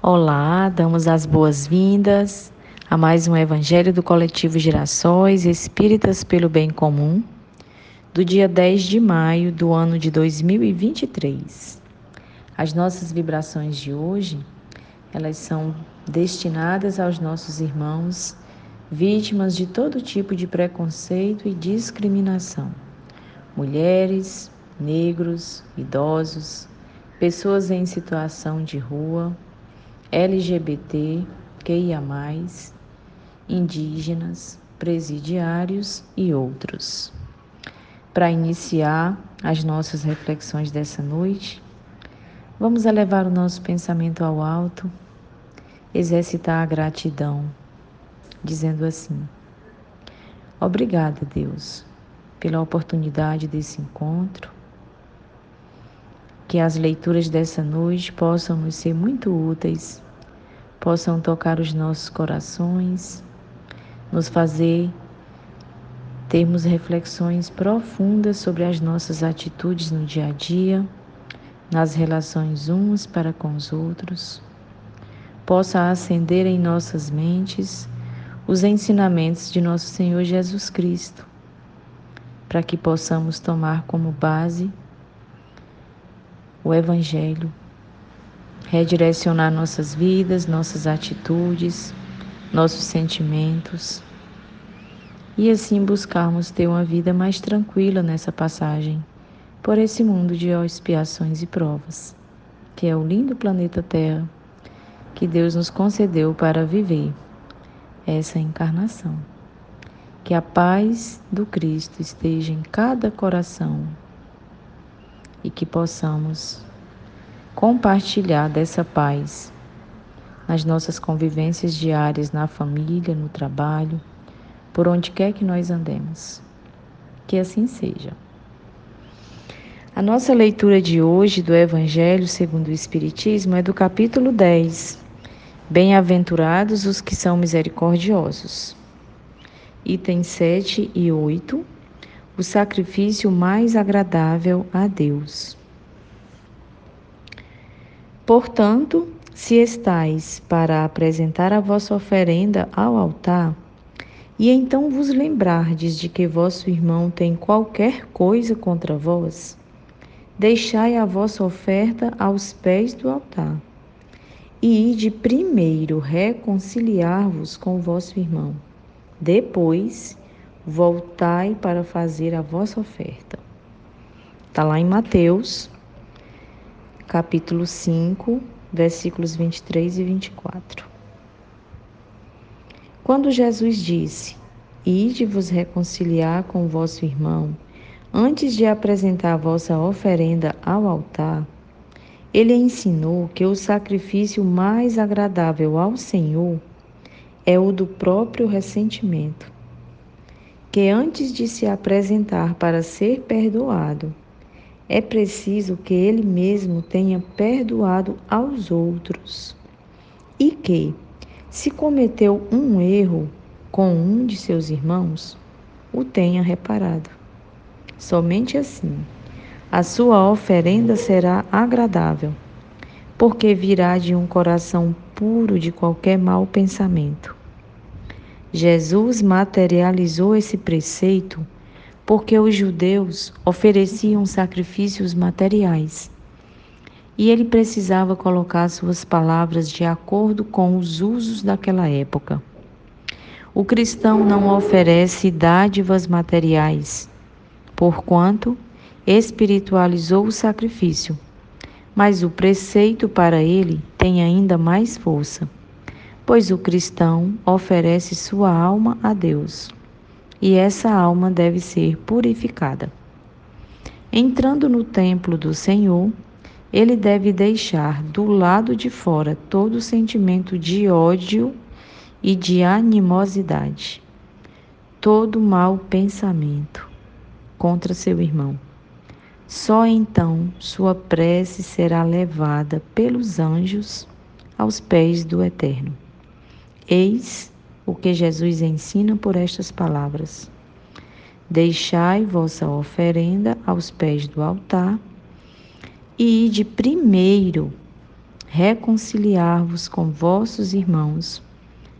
Olá, damos as boas-vindas a mais um Evangelho do Coletivo Gerações Espíritas pelo Bem Comum, do dia 10 de maio do ano de 2023. As nossas vibrações de hoje, elas são destinadas aos nossos irmãos vítimas de todo tipo de preconceito e discriminação. Mulheres, negros, idosos, pessoas em situação de rua, LGBT, QIA, indígenas, presidiários e outros. Para iniciar as nossas reflexões dessa noite, vamos elevar o nosso pensamento ao alto, exercitar a gratidão, dizendo assim: Obrigada, Deus, pela oportunidade desse encontro. Que as leituras dessa noite possam nos ser muito úteis possam tocar os nossos corações, nos fazer termos reflexões profundas sobre as nossas atitudes no dia a dia, nas relações uns para com os outros, possa acender em nossas mentes os ensinamentos de nosso Senhor Jesus Cristo, para que possamos tomar como base o Evangelho redirecionar nossas vidas, nossas atitudes, nossos sentimentos e assim buscarmos ter uma vida mais tranquila nessa passagem por esse mundo de expiações e provas, que é o lindo planeta Terra que Deus nos concedeu para viver essa encarnação. Que a paz do Cristo esteja em cada coração e que possamos compartilhar dessa paz nas nossas convivências diárias, na família, no trabalho, por onde quer que nós andemos. Que assim seja. A nossa leitura de hoje do Evangelho segundo o Espiritismo é do capítulo 10. Bem-aventurados os que são misericordiosos. Itens 7 e 8. O sacrifício mais agradável a Deus. Portanto, se estais para apresentar a vossa oferenda ao altar, e então vos lembrardes de que vosso irmão tem qualquer coisa contra vós, deixai a vossa oferta aos pés do altar, e ide primeiro reconciliar-vos com vosso irmão. Depois, voltai para fazer a vossa oferta. Está lá em Mateus capítulo 5, versículos 23 e 24. Quando Jesus disse: Ide vos reconciliar com vosso irmão, antes de apresentar a vossa oferenda ao altar, ele ensinou que o sacrifício mais agradável ao Senhor é o do próprio ressentimento, que antes de se apresentar para ser perdoado, é preciso que ele mesmo tenha perdoado aos outros e que, se cometeu um erro com um de seus irmãos, o tenha reparado. Somente assim a sua oferenda será agradável, porque virá de um coração puro de qualquer mau pensamento. Jesus materializou esse preceito porque os judeus ofereciam sacrifícios materiais. E ele precisava colocar suas palavras de acordo com os usos daquela época. O cristão não oferece dádivas materiais, porquanto espiritualizou o sacrifício, mas o preceito para ele tem ainda mais força, pois o cristão oferece sua alma a Deus e essa alma deve ser purificada. Entrando no templo do Senhor, ele deve deixar do lado de fora todo sentimento de ódio e de animosidade, todo mau pensamento contra seu irmão. Só então sua prece será levada pelos anjos aos pés do Eterno. Eis o que Jesus ensina por estas palavras. Deixai vossa oferenda aos pés do altar e ide primeiro reconciliar-vos com vossos irmãos,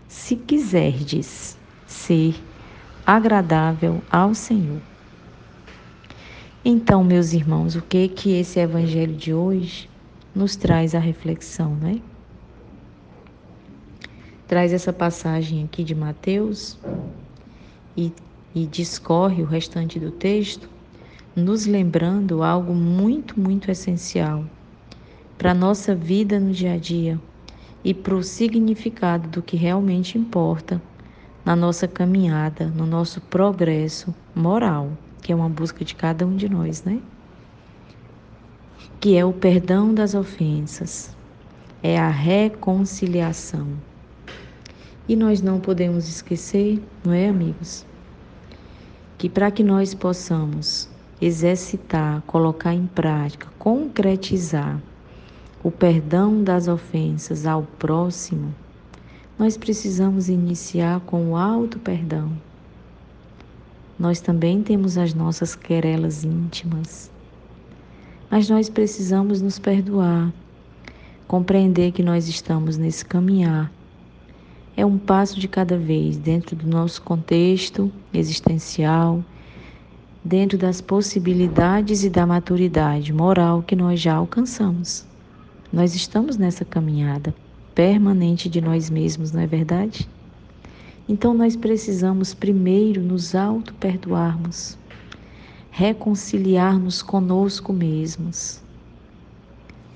se quiserdes ser agradável ao Senhor. Então, meus irmãos, o que que esse evangelho de hoje nos traz a reflexão, né? Traz essa passagem aqui de Mateus e, e discorre o restante do texto, nos lembrando algo muito, muito essencial para a nossa vida no dia a dia e para o significado do que realmente importa na nossa caminhada, no nosso progresso moral, que é uma busca de cada um de nós, né? Que é o perdão das ofensas, é a reconciliação. E nós não podemos esquecer, não é, amigos? Que para que nós possamos exercitar, colocar em prática, concretizar o perdão das ofensas ao próximo, nós precisamos iniciar com o alto perdão. Nós também temos as nossas querelas íntimas, mas nós precisamos nos perdoar, compreender que nós estamos nesse caminhar. É um passo de cada vez dentro do nosso contexto existencial, dentro das possibilidades e da maturidade moral que nós já alcançamos. Nós estamos nessa caminhada permanente de nós mesmos, não é verdade? Então nós precisamos primeiro nos auto-perdoarmos, reconciliar-nos conosco mesmos,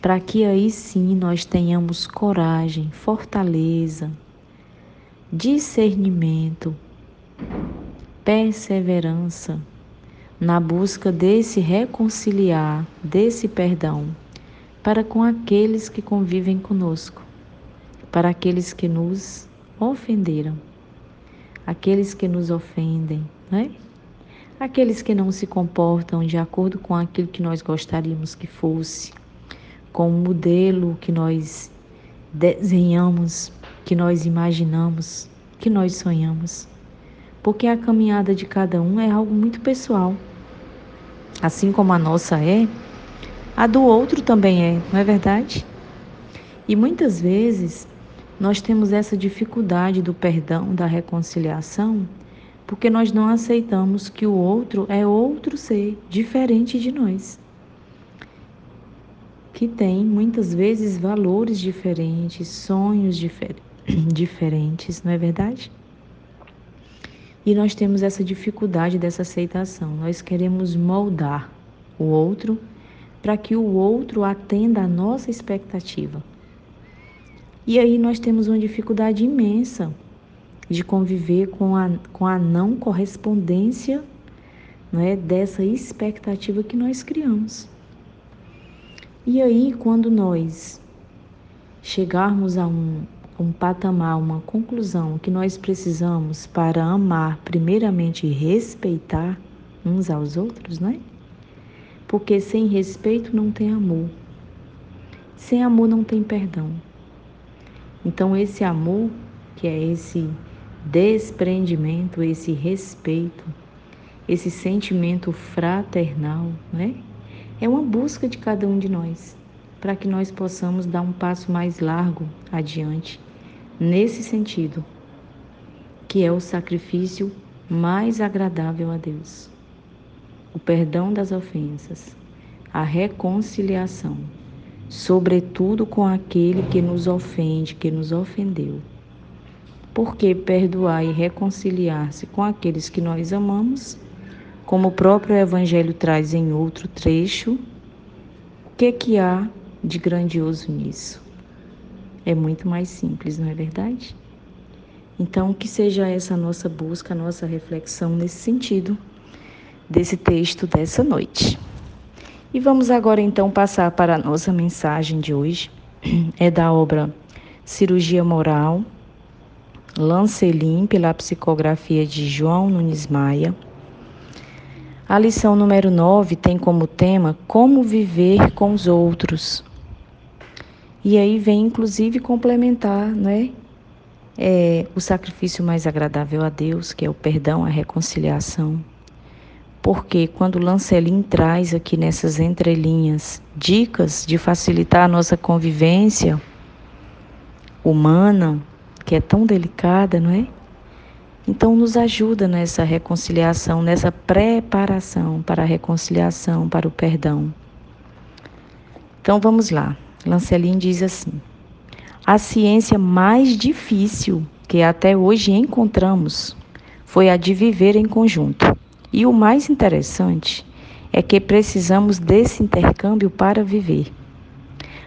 para que aí sim nós tenhamos coragem, fortaleza, discernimento, perseverança na busca desse reconciliar, desse perdão para com aqueles que convivem conosco, para aqueles que nos ofenderam, aqueles que nos ofendem, né? aqueles que não se comportam de acordo com aquilo que nós gostaríamos que fosse, com o modelo que nós desenhamos, que nós imaginamos, que nós sonhamos. Porque a caminhada de cada um é algo muito pessoal. Assim como a nossa é, a do outro também é, não é verdade? E muitas vezes nós temos essa dificuldade do perdão, da reconciliação, porque nós não aceitamos que o outro é outro ser, diferente de nós. Que tem muitas vezes valores diferentes, sonhos difer diferentes, não é verdade? E nós temos essa dificuldade dessa aceitação. Nós queremos moldar o outro para que o outro atenda à nossa expectativa. E aí nós temos uma dificuldade imensa de conviver com a, com a não correspondência é, dessa expectativa que nós criamos. E aí, quando nós chegarmos a um, um patamar, uma conclusão que nós precisamos para amar, primeiramente respeitar uns aos outros, né? porque sem respeito não tem amor. Sem amor não tem perdão. Então, esse amor, que é esse desprendimento, esse respeito, esse sentimento fraternal, né? É uma busca de cada um de nós, para que nós possamos dar um passo mais largo adiante, nesse sentido, que é o sacrifício mais agradável a Deus o perdão das ofensas, a reconciliação, sobretudo com aquele que nos ofende, que nos ofendeu. Porque perdoar e reconciliar-se com aqueles que nós amamos, como o próprio Evangelho traz em outro trecho, o que, que há de grandioso nisso? É muito mais simples, não é verdade? Então, que seja essa nossa busca, nossa reflexão nesse sentido desse texto dessa noite. E vamos agora então passar para a nossa mensagem de hoje. É da obra Cirurgia Moral, Lancelin, pela psicografia de João Nunes Maia. A lição número 9 tem como tema Como viver com os outros. E aí vem inclusive complementar, né? É, o sacrifício mais agradável a Deus, que é o perdão, a reconciliação porque quando Lancelin traz aqui nessas entrelinhas dicas de facilitar a nossa convivência humana, que é tão delicada, não é? Então, nos ajuda nessa reconciliação, nessa preparação para a reconciliação, para o perdão. Então, vamos lá. Lancelin diz assim: a ciência mais difícil que até hoje encontramos foi a de viver em conjunto. E o mais interessante é que precisamos desse intercâmbio para viver.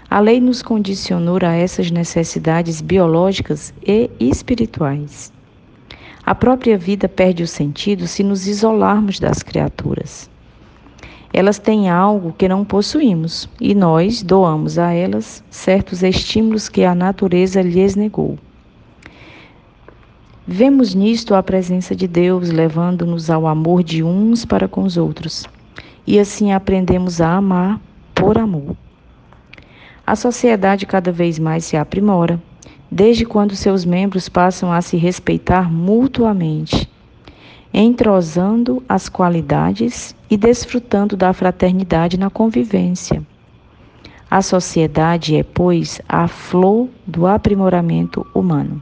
A lei nos condicionou a essas necessidades biológicas e espirituais. A própria vida perde o sentido se nos isolarmos das criaturas. Elas têm algo que não possuímos e nós doamos a elas certos estímulos que a natureza lhes negou. Vemos nisto a presença de Deus levando-nos ao amor de uns para com os outros, e assim aprendemos a amar por amor. A sociedade cada vez mais se aprimora, desde quando seus membros passam a se respeitar mutuamente, entrosando as qualidades e desfrutando da fraternidade na convivência. A sociedade é, pois, a flor do aprimoramento humano.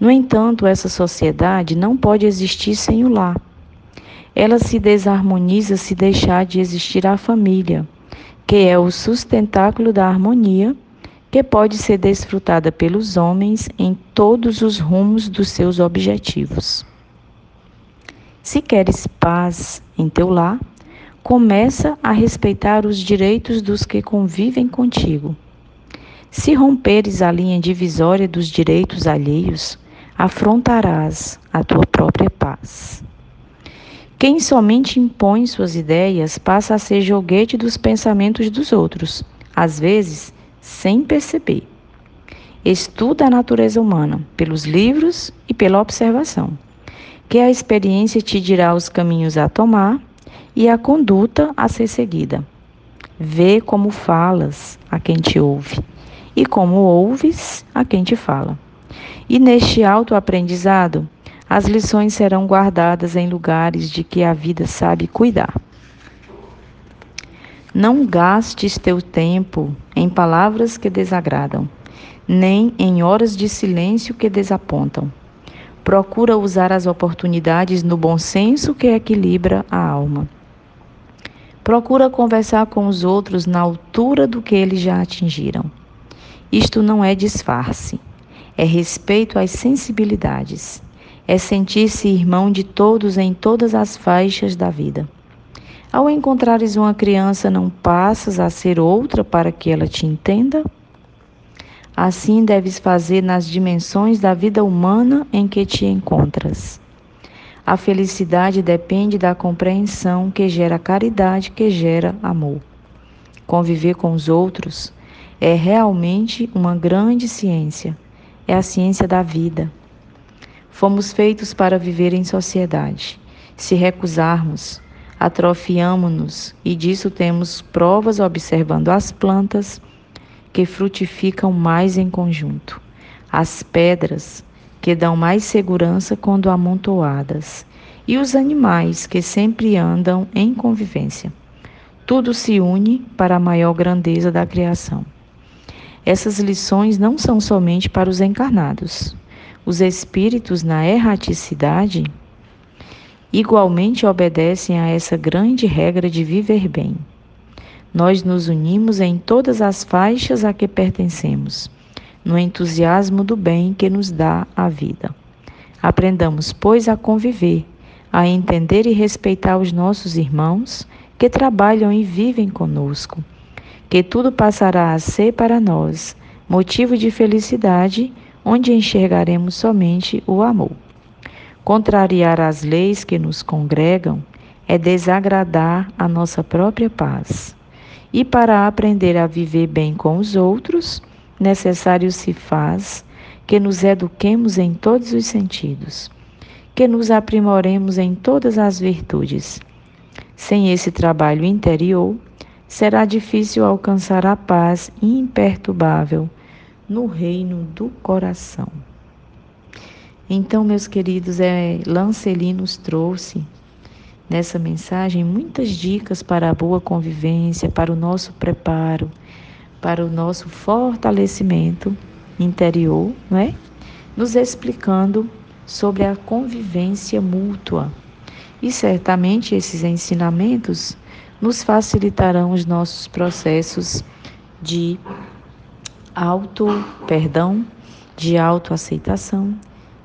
No entanto, essa sociedade não pode existir sem o lar. Ela se desarmoniza se deixar de existir a família, que é o sustentáculo da harmonia que pode ser desfrutada pelos homens em todos os rumos dos seus objetivos. Se queres paz em teu lar, começa a respeitar os direitos dos que convivem contigo. Se romperes a linha divisória dos direitos alheios, afrontarás a tua própria paz. Quem somente impõe suas ideias passa a ser joguete dos pensamentos dos outros, às vezes sem perceber. Estuda a natureza humana pelos livros e pela observação, que a experiência te dirá os caminhos a tomar e a conduta a ser seguida. Vê como falas a quem te ouve e como ouves a quem te fala. E neste autoaprendizado, as lições serão guardadas em lugares de que a vida sabe cuidar. Não gastes teu tempo em palavras que desagradam, nem em horas de silêncio que desapontam. Procura usar as oportunidades no bom senso que equilibra a alma. Procura conversar com os outros na altura do que eles já atingiram. Isto não é disfarce, é respeito às sensibilidades, é sentir-se irmão de todos em todas as faixas da vida. Ao encontrares uma criança, não passas a ser outra para que ela te entenda? Assim deves fazer nas dimensões da vida humana em que te encontras. A felicidade depende da compreensão que gera caridade, que gera amor. Conviver com os outros é realmente uma grande ciência. É a ciência da vida. Fomos feitos para viver em sociedade. Se recusarmos, atrofiamo-nos e disso temos provas observando as plantas que frutificam mais em conjunto, as pedras que dão mais segurança quando amontoadas e os animais que sempre andam em convivência. Tudo se une para a maior grandeza da criação. Essas lições não são somente para os encarnados. Os espíritos na erraticidade igualmente obedecem a essa grande regra de viver bem. Nós nos unimos em todas as faixas a que pertencemos, no entusiasmo do bem que nos dá a vida. Aprendamos, pois, a conviver, a entender e respeitar os nossos irmãos que trabalham e vivem conosco, que tudo passará a ser para nós motivo de felicidade, onde enxergaremos somente o amor. Contrariar as leis que nos congregam é desagradar a nossa própria paz. E para aprender a viver bem com os outros, necessário se faz que nos eduquemos em todos os sentidos, que nos aprimoremos em todas as virtudes. Sem esse trabalho interior, será difícil alcançar a paz imperturbável no reino do coração. Então, meus queridos, é, Lanceli nos trouxe nessa mensagem muitas dicas para a boa convivência, para o nosso preparo, para o nosso fortalecimento interior, não é? Nos explicando sobre a convivência mútua. E certamente esses ensinamentos nos facilitarão os nossos processos de auto perdão, de autoaceitação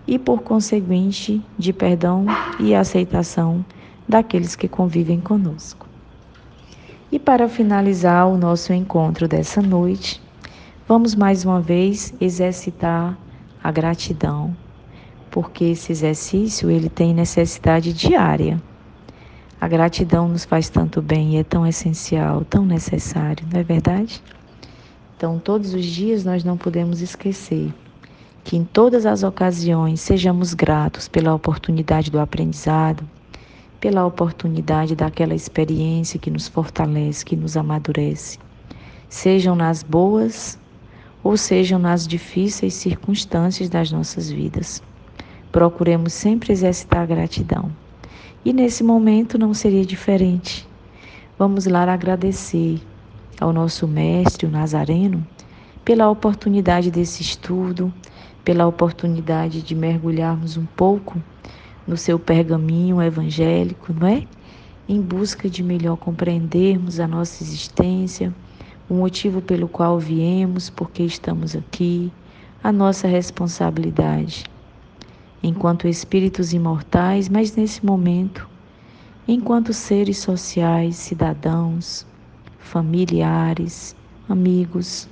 e por conseguinte de perdão e aceitação daqueles que convivem conosco. E para finalizar o nosso encontro dessa noite, vamos mais uma vez exercitar a gratidão, porque esse exercício ele tem necessidade diária. A gratidão nos faz tanto bem e é tão essencial, tão necessário, não é verdade? Então, todos os dias nós não podemos esquecer que em todas as ocasiões sejamos gratos pela oportunidade do aprendizado, pela oportunidade daquela experiência que nos fortalece, que nos amadurece, sejam nas boas ou sejam nas difíceis circunstâncias das nossas vidas. Procuremos sempre exercitar a gratidão. E nesse momento não seria diferente. Vamos lá agradecer ao nosso mestre, o Nazareno, pela oportunidade desse estudo, pela oportunidade de mergulharmos um pouco no seu pergaminho evangélico, não é? Em busca de melhor compreendermos a nossa existência, o motivo pelo qual viemos, porque estamos aqui, a nossa responsabilidade. Enquanto espíritos imortais, mas nesse momento, enquanto seres sociais, cidadãos, familiares, amigos,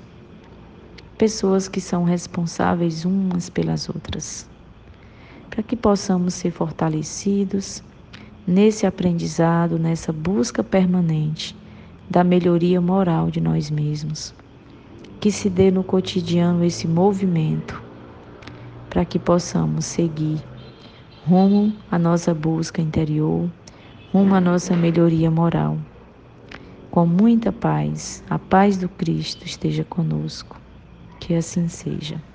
pessoas que são responsáveis umas pelas outras para que possamos ser fortalecidos nesse aprendizado, nessa busca permanente da melhoria moral de nós mesmos. Que se dê no cotidiano esse movimento para que possamos seguir rumo à nossa busca interior, rumo à nossa melhoria moral. Com muita paz, a paz do Cristo esteja conosco. Que assim seja.